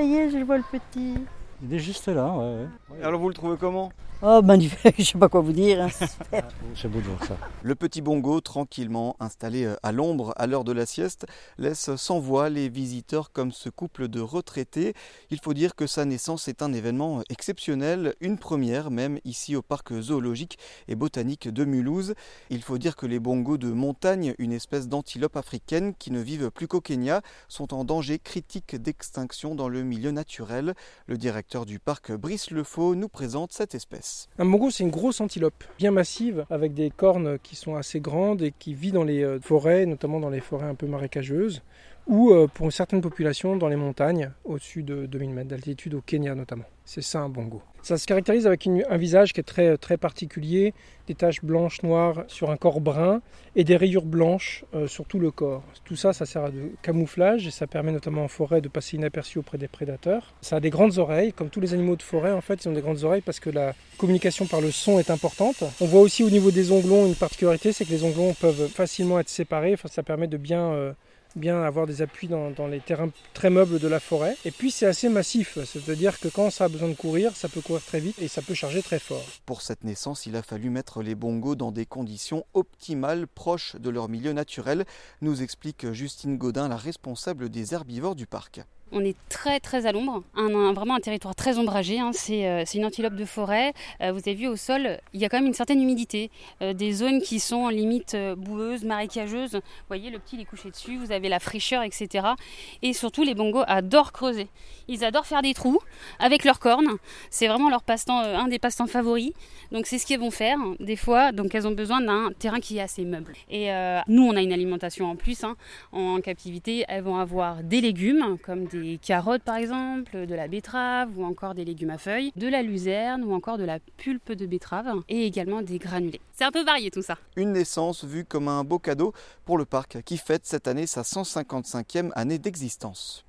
ça y est, je vois le petit. Il est juste là, ouais. ouais. Alors vous le trouvez comment? Oh, magnifique, je sais pas quoi vous dire. hein. C'est beau de voir ça. Le petit bongo, tranquillement installé euh, à l'ombre à l'heure de la sieste, laisse sans voix les visiteurs comme ce couple de retraités. Il faut dire que sa naissance est un événement exceptionnel, une première même ici au parc zoologique et botanique de Mulhouse. Il faut dire que les bongos de montagne, une espèce d'antilope africaine qui ne vivent plus qu'au Kenya, sont en danger critique d'extinction dans le milieu naturel. Le directeur du parc Brice Lefaux nous présente cette espèce. Un bongo, c'est une grosse antilope, bien massive, avec des cornes qui sont assez grandes et qui vit dans les euh, forêts, notamment dans les forêts un peu marécageuses, ou euh, pour une certaine population dans les montagnes, au-dessus de 2000 mètres d'altitude, au Kenya notamment. C'est ça un bongo. Ça se caractérise avec un visage qui est très, très particulier, des taches blanches, noires sur un corps brun et des rayures blanches euh, sur tout le corps. Tout ça, ça sert de camouflage et ça permet notamment en forêt de passer inaperçu auprès des prédateurs. Ça a des grandes oreilles, comme tous les animaux de forêt en fait, ils ont des grandes oreilles parce que la communication par le son est importante. On voit aussi au niveau des onglons une particularité, c'est que les onglons peuvent facilement être séparés, Enfin, ça permet de bien... euh, bien avoir des appuis dans, les terrains très meubles de la forêt. Et puis c'est assez massif, c'est-à-dire que quand ça a besoin de courir, ça peut courir très vite et ça peut charger très fort. Pour cette naissance, il a fallu mettre les bongos dans des conditions optimales, proches de leur milieu naturel, nous explique Justine Godin, la responsable des herbivores du parc. On est très très à l'ombre, un, vraiment un territoire très ombragé. hein. C'est euh, c'est une antilope de forêt. Euh, vous avez vu au sol, il y a quand même une certaine humidité. Euh, des zones qui sont en limite boueuses, marécageuses. Vous voyez, le petit il est couché dessus, vous avez la fraîcheur, etc. Et surtout, les bongos adorent creuser. Ils adorent faire des trous avec leurs cornes. C'est vraiment leur passe-temps, un des passe-temps favoris. Donc c'est ce qu'elles vont faire des fois. Donc elles ont besoin d'un terrain qui est assez meuble. Et nous, on a une alimentation en plus. hein. En captivité, elles vont avoir des légumes comme des carottes par exemple, de la betterave ou encore des légumes à feuilles, de la luzerne ou encore de la pulpe de betterave et également des granulés. C'est un peu varié tout ça. Une naissance vue comme un beau cadeau pour le parc qui fête cette année sa 155e année d'existence.